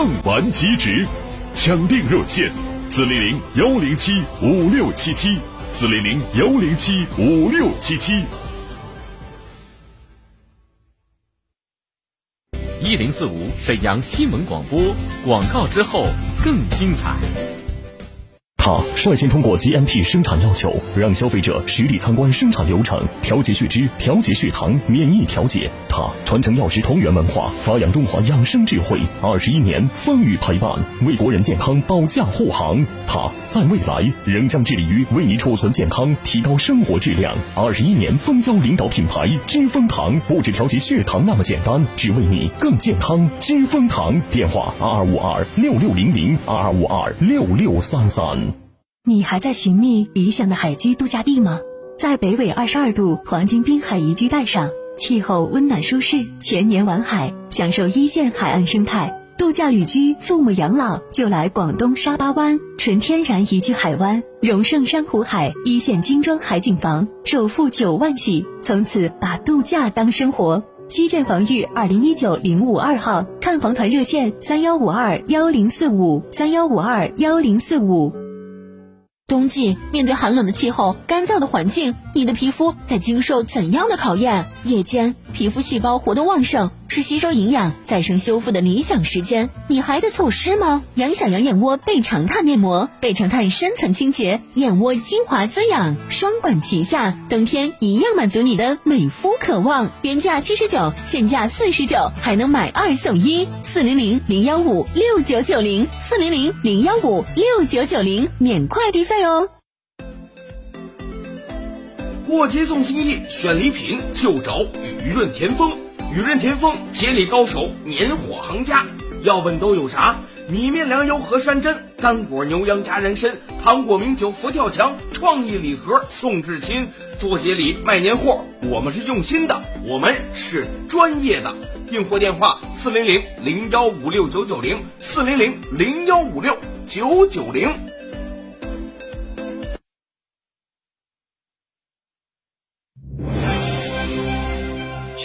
更玩极值，抢订热线：四零零幺零七五六七七，四零零幺零七五六七七。一零四五沈阳新闻广播，广告之后更精彩。它率先通过 GMP 生产要求，让消费者实地参观生产流程，调节血脂、调节血糖、免疫调节。它传承药食同源文化，发扬中华养生智慧，二十一年风雨陪伴，为国人健康保驾护航。它在未来仍将致力于为你储存健康，提高生活质量。二十一年蜂胶领导品牌知蜂堂，不止调节血糖那么简单，只为你更健康。知蜂堂电话：二二五二六六零零二二五二六六三三。你还在寻觅理想的海居度假地吗？在北纬二十二度黄金滨海宜居带上，气候温暖舒适，全年玩海，享受一线海岸生态。度假旅居，父母养老就来广东沙巴湾，纯天然宜居海湾，荣盛珊瑚海，一线精装海景房，首付九万起，从此把度假当生活。基建防御二零一九零五二号看房团热线三幺五二幺零四五三幺五二幺零四五。冬季面对寒冷的气候、干燥的环境，你的皮肤在经受怎样的考验？夜间皮肤细胞活动旺盛，是吸收营养、再生修复的理想时间。你还在错失吗？养小羊眼窝倍长炭面膜，倍长炭深层清洁，眼窝精华滋养，双管齐下，冬天一样满足你的美肤渴望。原价七十九，现价四十九，还能买二送一。四零零零幺五六九九零，四零零零幺五六九九零，免快递费哦。过节送心意，选礼品就找雨润田丰。雨润田丰，节礼高手，年货行家。要问都有啥？米面粮油和山珍，干果牛羊加人参，糖果名酒佛跳墙，创意礼盒送至亲。做节礼卖年货，我们是用心的，我们是专业的。订货电话：四零零零幺五六九九零，四零零零幺五六九九零。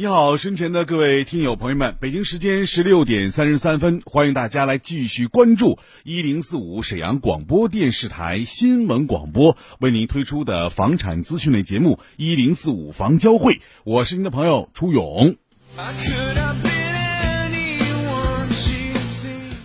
你好，身前的各位听友朋友们，北京时间十六点三十三分，欢迎大家来继续关注一零四五沈阳广播电视台新闻广播为您推出的房产资讯类节目一零四五房交会，我是您的朋友初勇。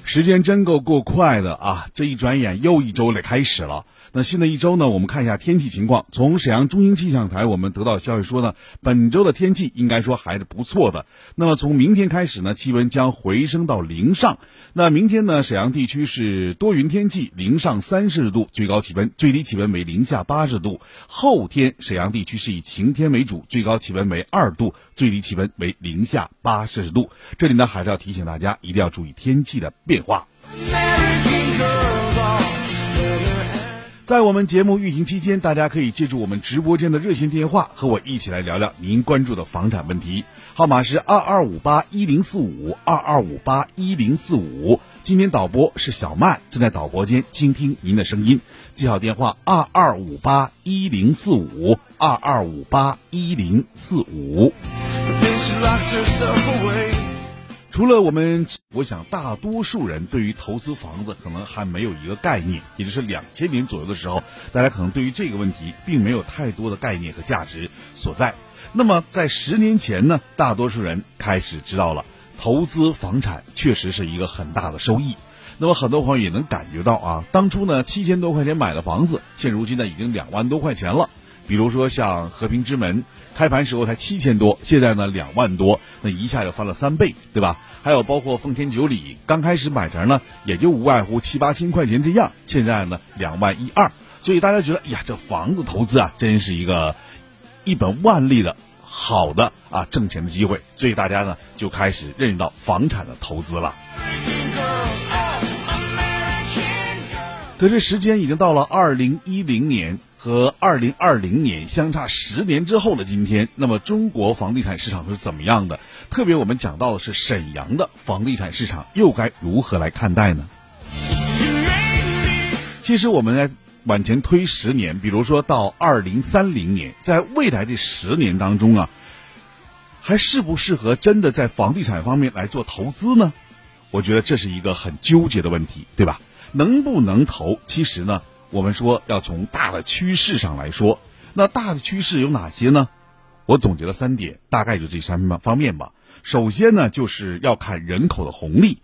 时间真够够快的啊！这一转眼又一周了开始了。那新的一周呢，我们看一下天气情况。从沈阳中心气象台我们得到消息说呢，本周的天气应该说还是不错的。那么从明天开始呢，气温将回升到零上。那明天呢，沈阳地区是多云天气，零上三十度，最高气温，最低气温为零下八十度。后天沈阳地区是以晴天为主，最高气温为二度，最低气温为零下八摄氏度。这里呢，还是要提醒大家，一定要注意天气的变化。在我们节目运行期间，大家可以借助我们直播间的热线电话，和我一起来聊聊您关注的房产问题。号码是二二五八一零四五二二五八一零四五。今天导播是小曼，正在导播间倾听您的声音。记好电话：二二五八一零四五二二五八一零四五。除了我们，我想大多数人对于投资房子可能还没有一个概念，也就是两千年左右的时候，大家可能对于这个问题并没有太多的概念和价值所在。那么在十年前呢，大多数人开始知道了投资房产确实是一个很大的收益。那么很多朋友也能感觉到啊，当初呢七千多块钱买的房子，现如今呢已经两万多块钱了。比如说像和平之门，开盘时候才七千多，现在呢两万多，那一下就翻了三倍，对吧？还有包括奉天九里，刚开始买成呢也就无外乎七八千块钱这样，现在呢两万一二。所以大家觉得，哎呀，这房子投资啊，真是一个一本万利的好的啊挣钱的机会。所以大家呢就开始认识到房产的投资了。可是时间已经到了二零一零年和二零二零年相差十年之后的今天，那么中国房地产市场是怎么样的？特别我们讲到的是沈阳的房地产市场，又该如何来看待呢？其实我们来往前推十年，比如说到二零三零年，在未来的十年当中啊，还适不适合真的在房地产方面来做投资呢？我觉得这是一个很纠结的问题，对吧？能不能投？其实呢，我们说要从大的趋势上来说，那大的趋势有哪些呢？我总结了三点，大概就这三方面吧。首先呢，就是要看人口的红利。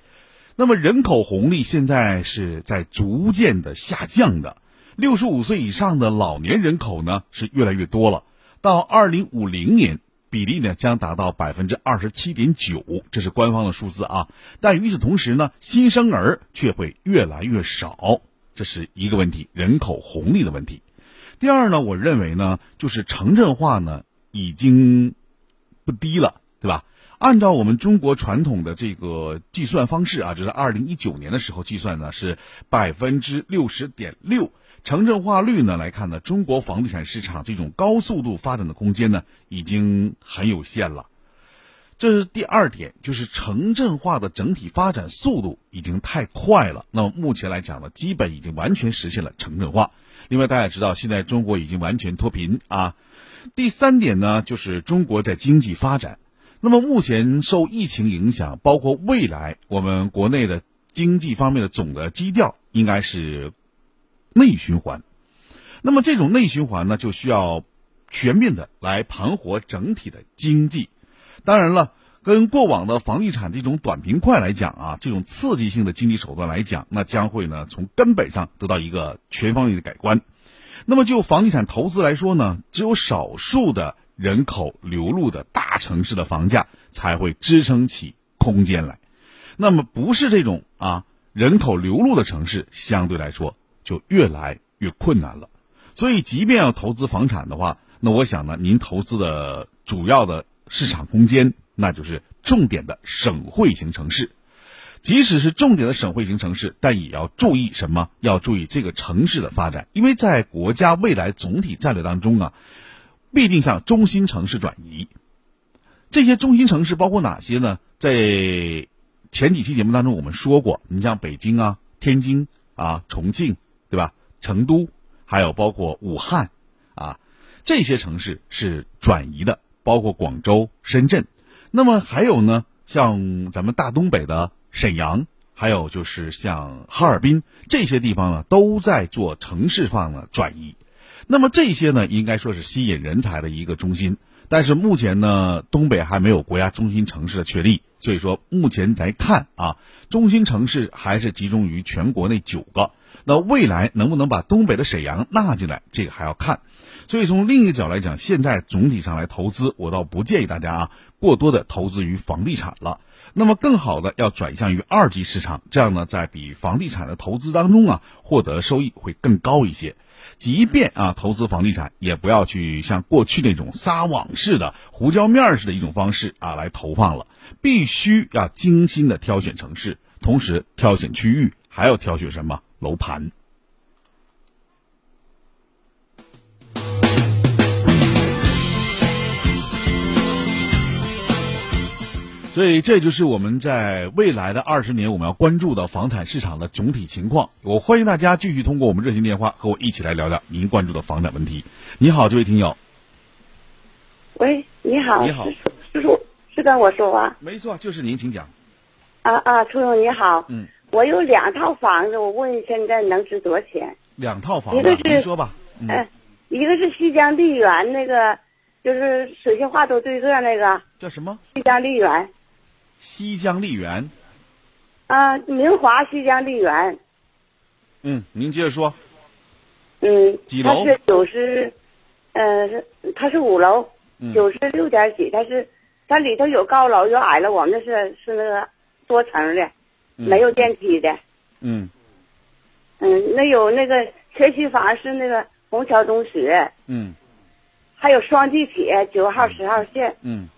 那么人口红利现在是在逐渐的下降的，六十五岁以上的老年人口呢是越来越多了。到二零五零年。比例呢将达到百分之二十七点九，这是官方的数字啊。但与此同时呢，新生儿却会越来越少，这是一个问题，人口红利的问题。第二呢，我认为呢，就是城镇化呢已经不低了，对吧？按照我们中国传统的这个计算方式啊，就是二零一九年的时候计算呢是百分之六十点六。城镇化率呢来看呢，中国房地产市场这种高速度发展的空间呢已经很有限了。这是第二点，就是城镇化的整体发展速度已经太快了。那么目前来讲呢，基本已经完全实现了城镇化。另外，大家知道现在中国已经完全脱贫啊。第三点呢，就是中国在经济发展。那么目前受疫情影响，包括未来我们国内的经济方面的总的基调应该是。内循环，那么这种内循环呢，就需要全面的来盘活整体的经济。当然了，跟过往的房地产这种短平快来讲啊，这种刺激性的经济手段来讲，那将会呢从根本上得到一个全方位的改观。那么就房地产投资来说呢，只有少数的人口流入的大城市的房价才会支撑起空间来。那么不是这种啊人口流入的城市，相对来说。就越来越困难了，所以即便要投资房产的话，那我想呢，您投资的主要的市场空间，那就是重点的省会型城市。即使是重点的省会型城市，但也要注意什么？要注意这个城市的发展，因为在国家未来总体战略当中啊，必定向中心城市转移。这些中心城市包括哪些呢？在前几期节目当中我们说过，你像北京啊、天津啊、重庆。对吧？成都，还有包括武汉，啊，这些城市是转移的，包括广州、深圳。那么还有呢，像咱们大东北的沈阳，还有就是像哈尔滨这些地方呢，都在做城市化的转移。那么这些呢，应该说是吸引人才的一个中心。但是目前呢，东北还没有国家中心城市的确立，所以说目前来看啊，中心城市还是集中于全国那九个。那未来能不能把东北的沈阳纳进来，这个还要看。所以从另一个角来讲，现在总体上来投资，我倒不建议大家啊过多的投资于房地产了。那么更好的要转向于二级市场，这样呢，在比房地产的投资当中啊，获得收益会更高一些。即便啊投资房地产，也不要去像过去那种撒网式的、胡椒面儿式的一种方式啊来投放了，必须要精心的挑选城市，同时挑选区域，还要挑选什么？楼盘，所以这就是我们在未来的二十年我们要关注的房产市场的总体情况。我欢迎大家继续通过我们热线电话和我一起来聊聊您关注的房产问题。你好，这位听友。喂，你好。你好，叔叔是跟我说话？没错，就是您，请讲。啊啊，楚勇你好，嗯，我有两套房子，我问现在能值多少钱？两套房子，您说吧。嗯，一个是西江丽园那个，就是水杏花都对个那个叫什么？西江丽园西江丽园。啊，明华西江丽园，嗯，您接着说。嗯，几楼它是九十，呃，是它是五楼，嗯九十六点几，它是它里头有高楼有矮楼，我们那是是那个多层的，嗯没有电梯的。嗯嗯，那有那个学区房是那个虹桥中学，嗯还有双地铁九号十号线。嗯，嗯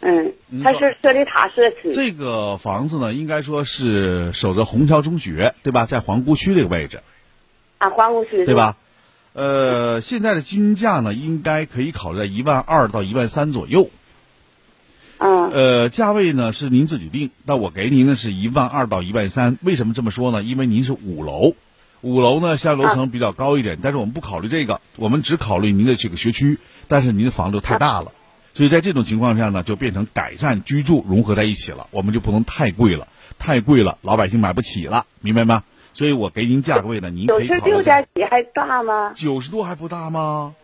您，说它是设立塔社区。这个房子呢，应该说是守着虹桥中学，对吧？在皇姑区这个位置，啊，皇姑区对？吧？呃，现在的均价呢，应该可以考虑在一万二到一万三左右。嗯呃，价位呢是您自己定，但我给您的是一万二到一万三。为什么这么说呢？因为您是五楼，五楼呢相对楼层比较高一点，但是我们不考虑这个，我们只考虑您的这个学区，但是您的房子太大了，所以在这种情况下呢，就变成改善居住融合在一起了，我们就不能太贵了，太贵了老百姓买不起了，明白吗？所以我给您价位呢，您可九十六以考虑在点几还大吗？九十多还不大吗？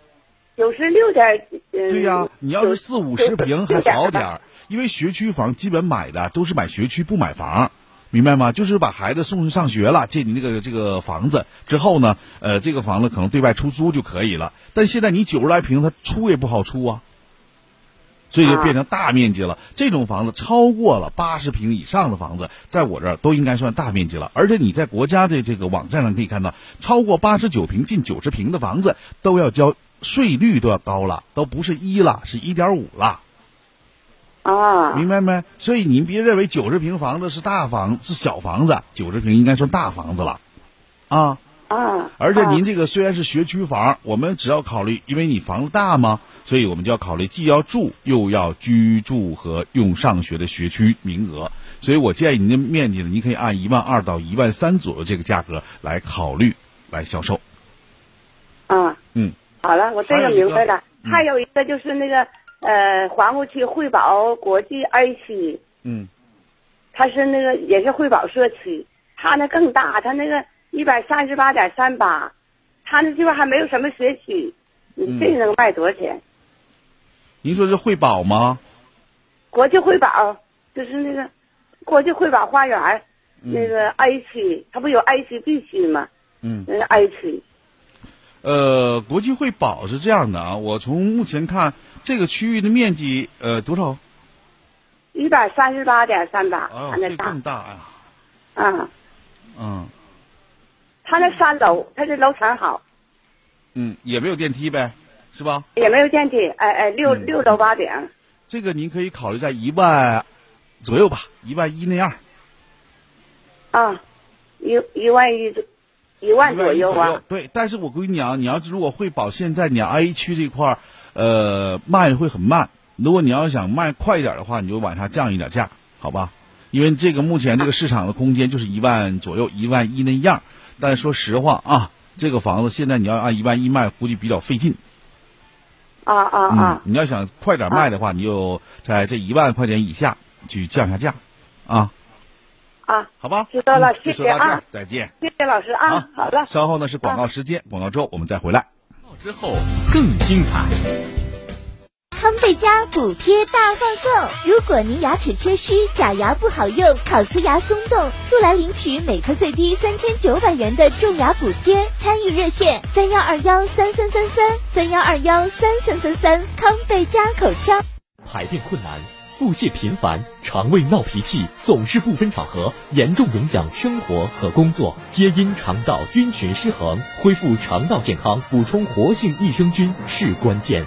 九十六点几。嗯对呀、你要是四五十平还好点因为学区房基本买的都是买学区不买房，明白吗？就是把孩子送去上学了，借你那个这个房子之后呢，呃，这个房子可能对外出租就可以了。但现在你九十来平，它出也不好出啊，所以就变成大面积了。这种房子超过了八十平以上的房子，在我这儿都应该算大面积了。而且你在国家的这个网站上可以看到，超过八十九平、近九十平的房子都要交税率都要高了，都不是一了，是一点五了。啊明白没？所以您别认为九十平房子是大房是小房子，九十平应该算大房子了，啊！啊！而且啊您这个虽然是学区房，我们只要考虑，因为你房子大嘛，所以我们就要考虑既要住又要居住和用上学的学区名额。所以我建议您的面积呢，您可以按一万二到一万三左右这个价格来考虑来销售。啊，嗯，好了，我这个明白了。嗯还有一个就是那个呃，皇姑区汇宝国际二期，嗯，它是那个也是汇宝社区，它那更大，它那个一百三十八点三八，它那地方还没有什么学区，嗯你这能卖多少钱？您说是惠宝吗？国际汇宝就是那个国际汇宝花园、那个 A 区，它不有 A 区 B 区吗？嗯。那个 A 区。呃，国际汇宝是这样的啊，我从目前看，这个区域的面积呃多少？一百三十八点三八，哦它，那大这更大呀，啊，嗯它那三楼，它这楼层好，嗯，也没有电梯呗，是吧？也没有电梯，哎哎，六、嗯六到八点，这个您可以考虑在一万左右吧，一万一那样，啊，一一万一左一万左右啊，对，但是我跟你讲，你要是如果会保现在你要 A 区这块儿，呃，卖会很慢。如果你要想卖快一点的话，你就往下降一点价，好吧？因为这个目前这个市场的空间就是一万左右，一万一那样。但说实话啊，这个房子现在你要按一万一卖，估计比较费劲。啊啊啊嗯，，你要想快点卖的话，你就在这一万块钱以下去降下价，啊，啊，好吧？知道了谢谢啊，再见。谢谢老师啊，好了，稍后呢是广告时间，广告之后我们再回来。之后更精彩。康贝佳补贴大放送！如果您牙齿缺失、假牙不好用、烤瓷牙松动，速来领取每颗最低三千九百元的种牙补贴。参与热线三幺二幺三三三三三幺二幺三三三三。康贝佳口腔。排便困难、腹泻频繁、肠胃闹脾气，总是不分场合，严重影响生活和工作，皆因肠道菌群失衡。恢复肠道健康，补充活性益生菌是关键。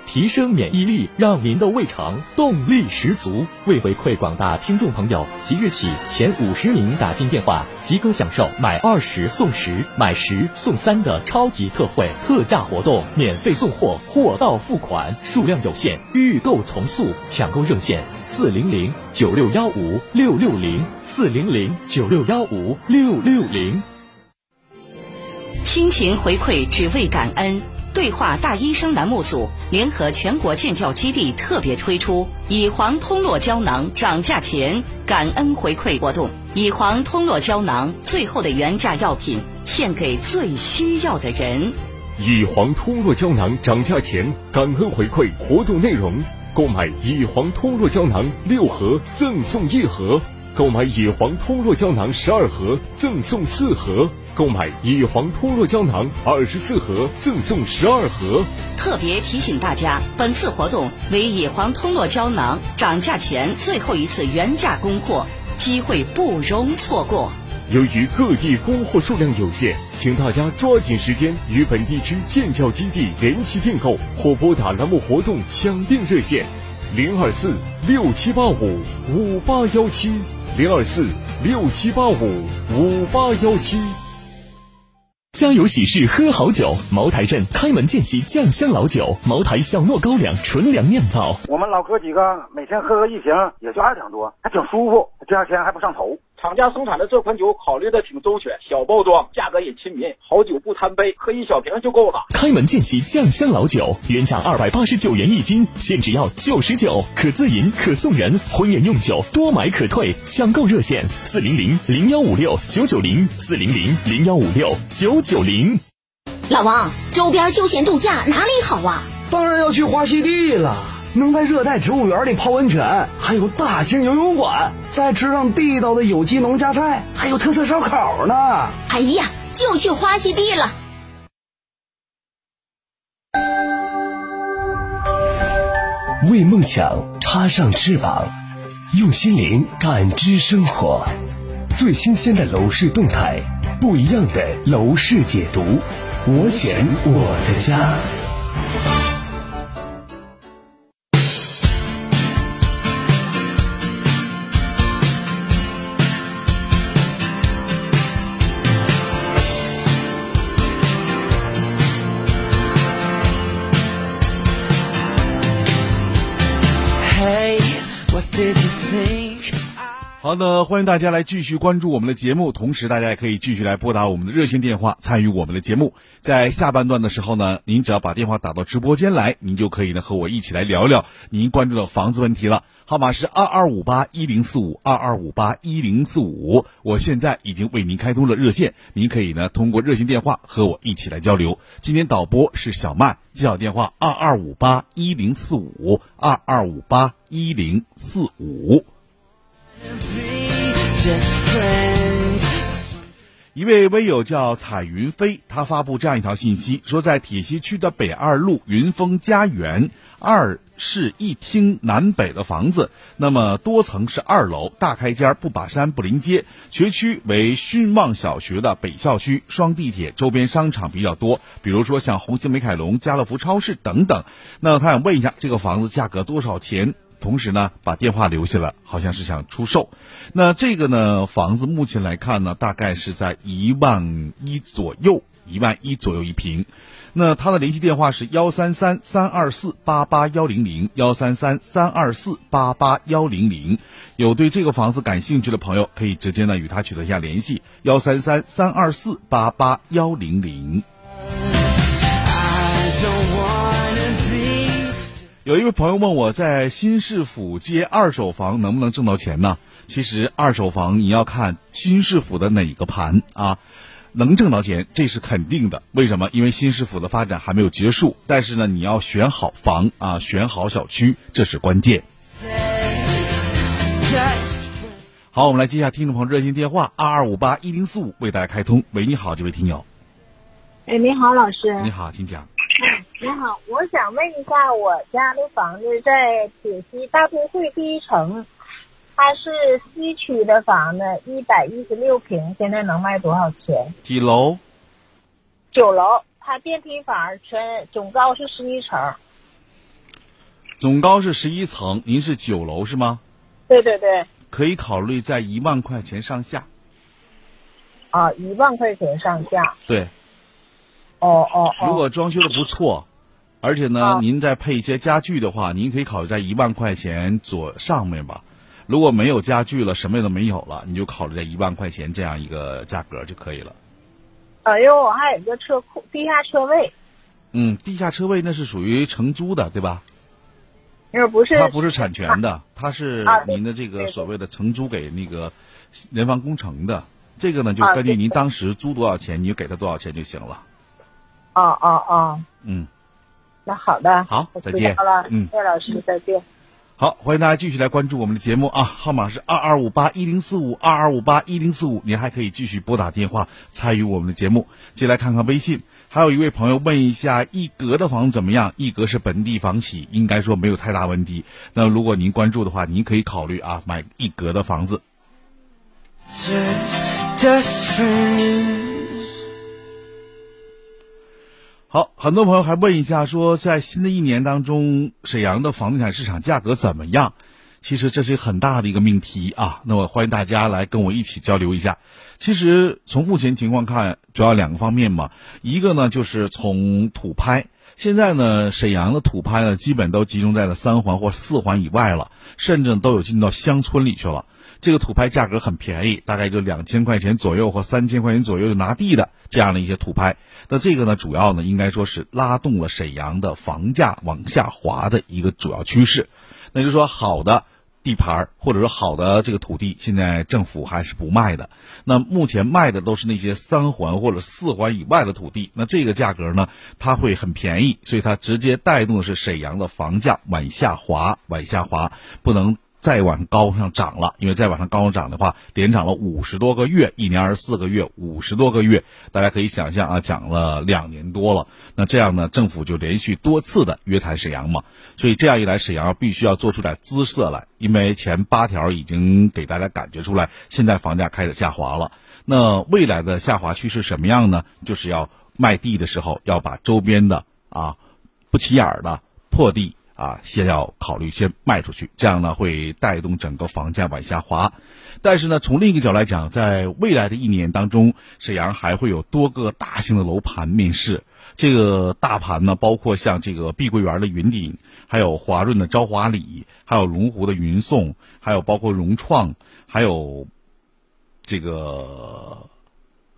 提升免疫力，让您的胃肠动力十足。为回馈广大听众朋友，即日起前五十名打进电话即可享受买二十送十、买十送三的超级特惠特价活动，免费送货，货到付款，数量有限，预购从速，抢购热线四零零九六幺五六六零四零零九六幺五六六零。亲情回馈，只为感恩。对话大医生栏目组联合全国建教基地特别推出乙黄通络胶囊涨价前感恩回馈活动。乙黄通络胶囊最后的原价药品，献给最需要的人。乙黄通络胶囊涨价前感恩回馈活动内容：购买乙黄通络胶囊六盒赠送一盒，购买乙黄通络胶囊十二盒赠送四盒。购买乙黄通络胶囊二十四盒，赠送十二盒。特别提醒大家，本次活动为乙黄通络胶囊涨价前最后一次原价供货，机会不容错过。由于各地供货数量有限，请大家抓紧时间与本地区建教基地联系订购，或拨打栏目活动抢订热线：零二四六七八五五八幺七零二四六七八五五八幺七。家有喜事喝好酒，茅台镇开门见喜酱香老酒，茅台小糯高粱纯粮酿造。我们老哥几个每天喝个一瓶，也就二两多，还挺舒服，第二天还不上头。厂家生产的这款酒考虑的挺周全，小包装，价格也亲民，好酒不贪杯，喝一小瓶就够了。开门见喜酱香老酒，原价二百八十九元一斤，现只要九十九，可自饮可送人，婚宴用酒多买可退，抢购热线四零零零幺五六九九零四零零零幺五六九九零。老王，周边休闲度假哪里好啊？当然要去花溪地了。能在热带植物园里泡温泉，还有大型游泳馆，再吃上地道的有机农家菜，还有特色烧烤呢。哎呀，就去花溪地了。为梦想插上翅膀，用心灵感知生活，最新鲜的楼市动态，不一样的楼市解读，我选我的家。好的，欢迎大家来继续关注我们的节目，同时大家也可以继续来拨打我们的热线电话参与我们的节目。在下半段的时候呢，您只要把电话打到直播间来，您就可以呢和我一起来聊聊您关注的房子问题了。号码是二二五八一零四五二二五八一零四五，我现在已经为您开通了热线，您可以呢通过热线电话和我一起来交流。今天导播是小曼，记好电话二二五八一零四五二二五八一零四五。一位微友叫彩云飞，他发布这样一条信息，说在铁西区的北二路云峰家园二室一厅南北的房子，那么多层是二楼，大开间，不把山不临街，学区为勋旺小学的北校区，双地铁，周边商场比较多，比如说像红星美凯龙、家乐福超市等等。那他想问一下，这个房子价格多少钱？同时呢，把电话留下了，好像是想出售。那这个呢，房子目前来看呢，大概是在一万一左右，一万一左右一平。那他的联系电话是幺三三三二四八八幺零零，幺三三三二四八八幺零零。有对这个房子感兴趣的朋友，可以直接呢与他取得一下联系，幺三三三二四八八幺零零。有一位朋友问我在新市府接二手房能不能挣到钱呢？其实二手房你要看新市府的哪个盘啊，能挣到钱这是肯定的。为什么？因为新市府的发展还没有结束，但是呢，你要选好房啊，选好小区，这是关键。好，我们来接下听众朋友热线电话二二五八一零四五，为大家开通。喂，你好，这位听友。哎，你好，老师。你好，请讲。你好，我想问一下，我家的房子在铁西大都会第一城，它是西区的房子，一百一十六平，现在能卖多少钱？几楼？九楼，它电梯房全总高是十一层。总高是十一层，您是九楼是吗？对对对，可以考虑在一万块钱上下。啊，一万块钱上下。对。哦哦哦。如果装修的不错，而且呢，您再配一些家具的话，您可以考虑在一万块钱左上面吧。如果没有家具了，什么都没有了，你就考虑在一万块钱这样一个价格就可以了。呃，因为我还有一个车库，地下车位。嗯，地下车位那是属于承租的，对吧？因为不是。它不是产权的，它是您的这个所谓的承租给那个人防工程的。这个呢，就根据您当时租多少钱，你就给他多少钱就行了。哦哦哦。嗯。那好的。好，再见。好了，嗯，叶老师，再见。好，欢迎大家继续来关注我们的节目啊！号码是二二五八一零四五二二五八一零四五，您还可以继续拨打电话参与我们的节目。接来看看微信，还有一位朋友问一下一格的房子怎么样？一格是本地房企，应该说没有太大问题。那如果您关注的话，您可以考虑啊买一格的房子。好，很多朋友还问一下，说在新的一年当中，沈阳的房地产市场价格怎么样？其实这是很大的一个命题啊。那我欢迎大家来跟我一起交流一下。其实从目前情况看，主要两个方面嘛，一个呢就是从土拍，现在呢沈阳的土拍呢基本都集中在了三环或四环以外了，甚至都有进到乡村里去了。这个土拍价格很便宜，大概就两千块钱左右或三千块钱左右就拿地的这样的一些土拍。那这个呢，主要呢应该说是拉动了沈阳的房价往下滑的一个主要趋势。那就是说，好的地盘或者说好的这个土地，现在政府还是不卖的。那目前卖的都是那些三环或者四环以外的土地。那这个价格呢，它会很便宜，所以它直接带动的是沈阳的房价往下滑，往下滑，不能。再往高上涨了，因为再往上高涨的话，连涨了五十多个月，一年二十四个月，五十多个月，大家可以想象啊，涨了两年多了。那这样呢，政府就连续多次的约谈沈阳嘛，所以这样一来，沈阳必须要做出点姿色来，因为前八条已经给大家感觉出来，现在房价开始下滑了。那未来的下滑趋势什么样呢？就是要卖地的时候要把周边的啊不起眼的破地。啊，先要考虑先卖出去，这样呢会带动整个房价往下滑。但是呢，从另一个角度来讲，在未来的一年当中，沈阳还会有多个大型的楼盘面世。这个大盘呢，包括像这个碧桂园的云顶，还有华润的朝华里，还有龙湖的云颂，还有包括融创，还有这个。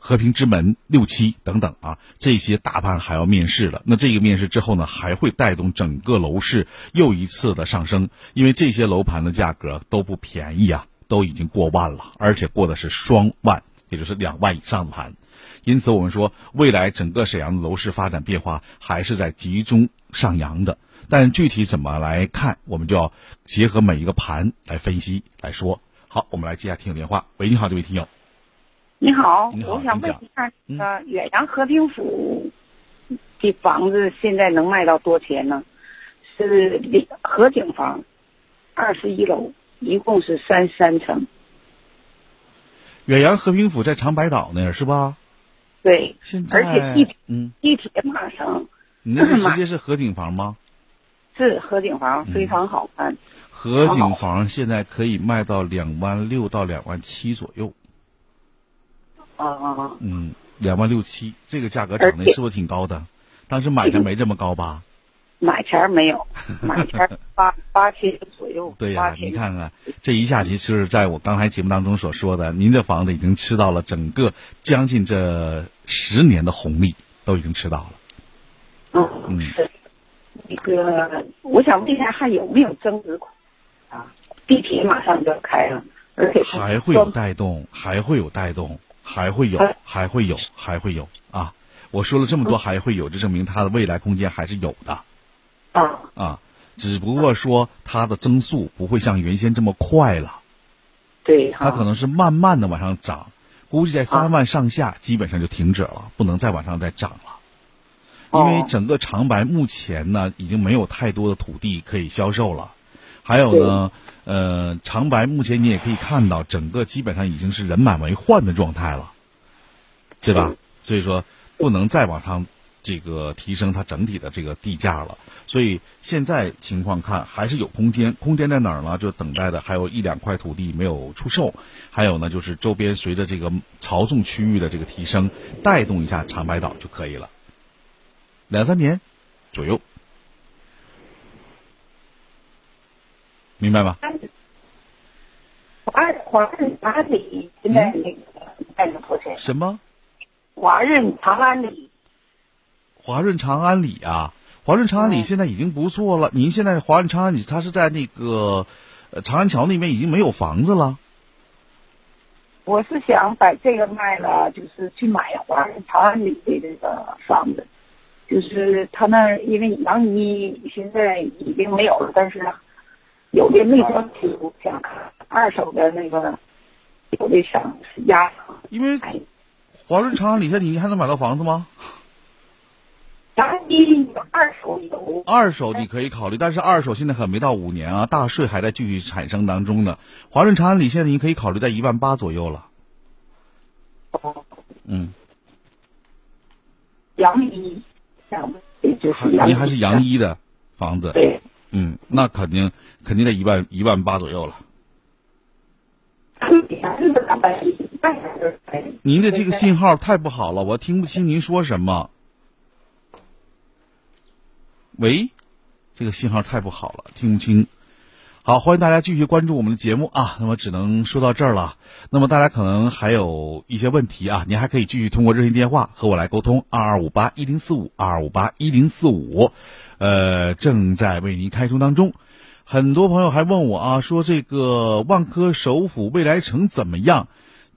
和平之门六七等等啊，这些大盘还要面试了。那这个面试之后呢，还会带动整个楼市又一次的上升，因为这些楼盘的价格都不便宜啊，都已经过万了，而且过的是双万，也就是两万以上的盘。因此，我们说未来整个沈阳的楼市发展变化还是在集中上扬的。但具体怎么来看，我们就要结合每一个盘来分析来说。好，我们来接下听友电话。喂，你好，这位听友。你好，我想问一下，呃，远洋和平府的房子现在能卖到多钱呢？是河景房，二十一楼，一共是三三层。远洋和平府在长白岛那儿是吧？对，现在而且地嗯地铁马上。你那 直接是河景房吗？是河景房，非常好看。河景房现在可以卖到两万六到两万七左右。啊啊嗯，两万六七，这个价格涨的是不是挺高的？当时买的没这么高吧？买前没有，买前八八千左右。对呀，你看看这一下就是在我刚才节目当中所说的，您这房子已经吃到了整个将近这十年的红利，都已经吃到了。嗯嗯，是那个，我想问一下，还有没有增值款啊？地铁马上就要开了，而且还会有带动，还会有带动。还会有，还会有，还会有啊！我说了这么多，还会有，就证明它的未来空间还是有的。啊啊，只不过说它的增速不会像原先这么快了。对，它可能是慢慢的往上涨，估计在三万上下基本上就停止了，不能再往上再涨了。因为整个长白目前呢，已经没有太多的土地可以销售了，还有呢。呃，长白目前你也可以看到，整个基本上已经是人满为患的状态了，对吧？所以说不能再往上这个提升它整体的这个地价了。所以现在情况看还是有空间，空间在哪儿呢？就等待的还有一两块土地没有出售，还有呢就是周边随着这个曹纵区域的这个提升，带动一下长白岛就可以了。两三年左右，明白吗？华华润长安里现在那个？什么？华润长安里。华润长安里啊，华润长安里现在已经不错了。您现在华润长安里，它是在那个呃长安桥那边已经没有房子了。我是想把这个卖了，就是去买华润长安里的这个房子，就是他那儿因为杨一现在已经没有了，但是有的没装修，想看二手的那个，有的想压。因为华润长安里下，你还能买到房子吗？长安里二手有。二手你可以考虑，但是二手现在还没到五年啊，大税还在继续产生当中呢。华润长安里现在你可以考虑在一万八左右了。哦嗯。杨一，就是您还是杨一的房子。对。嗯，那肯定肯定得一万一万八左右了。您的这个信号太不好了，我听不清您说什么。喂，这个信号太不好了，听不清。好，欢迎大家继续关注我们的节目啊。那么只能说到这儿了。那么大家可能还有一些问题啊，您还可以继续通过热线电话和我来沟通，二二五八一零四五二二五八一零四五，呃，正在为您开通当中。很多朋友还问我啊，说这个万科首府未来城怎么样？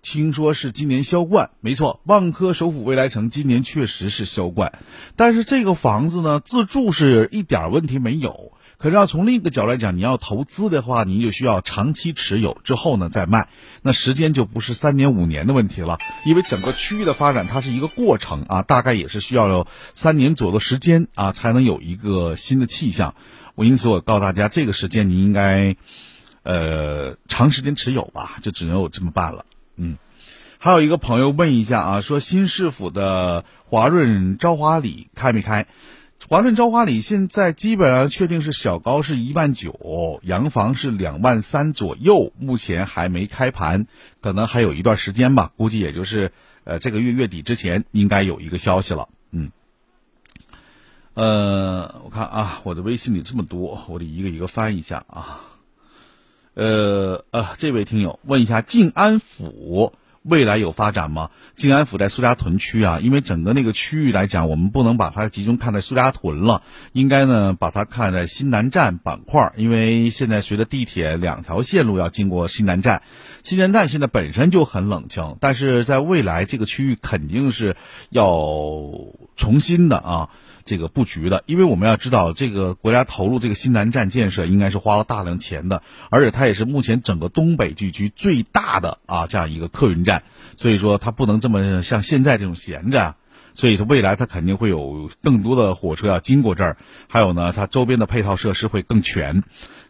听说是今年销冠，没错，万科首府未来城今年确实是销冠。但是这个房子呢，自住是一点问题没有。可是要从另一个角度来讲，你要投资的话，您就需要长期持有之后呢再卖，那时间就不是三年五年的问题了。因为整个区域的发展它是一个过程啊，大概也是需要三年左右的时间啊，才能有一个新的气象。我因此我告诉大家，这个时间你应该，呃，长时间持有吧，就只能有这么办了。嗯，还有一个朋友问一下啊，说新市府的华润朝华里开没开？华润朝华里现在基本上确定是小高是一万九，洋房是两万三左右，目前还没开盘，可能还有一段时间吧，估计也就是呃这个月月底之前应该有一个消息了。嗯，呃，我看啊，我的微信里这么多，我得一个一个翻一下啊。呃呃，这位听友问一下，静安府未来有发展吗？静安府在苏家屯区啊，因为整个那个区域来讲，我们不能把它集中看在苏家屯了，应该呢把它看在新南站板块，因为现在随着地铁两条线路要经过新南站，新南站现在本身就很冷清，但是在未来这个区域肯定是要重新的啊。这个布局的，因为我们要知道，这个国家投入这个新南站建设，应该是花了大量钱的，而且它也是目前整个东北地区最大的啊这样一个客运站，所以说它不能这么像现在这种闲着，所以它未来它肯定会有更多的火车要经过这儿，还有呢，它周边的配套设施会更全，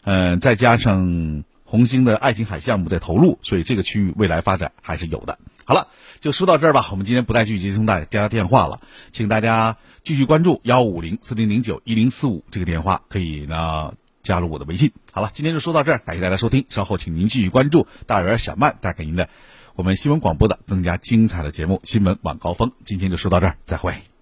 嗯，再加上红星的爱琴海项目在投入，所以这个区域未来发展还是有的。好了，就说到这儿吧，我们今天不再继续接通大家电话了，请大家。继续关注幺五零四零零九一零四五这个电话，可以呢加入我的微信。好了，今天就说到这儿，感谢大家收听，稍后请您继续关注大圆小曼带给您的我们新闻广播的更加精彩的节目《新闻晚高峰》。今天就说到这儿，再会。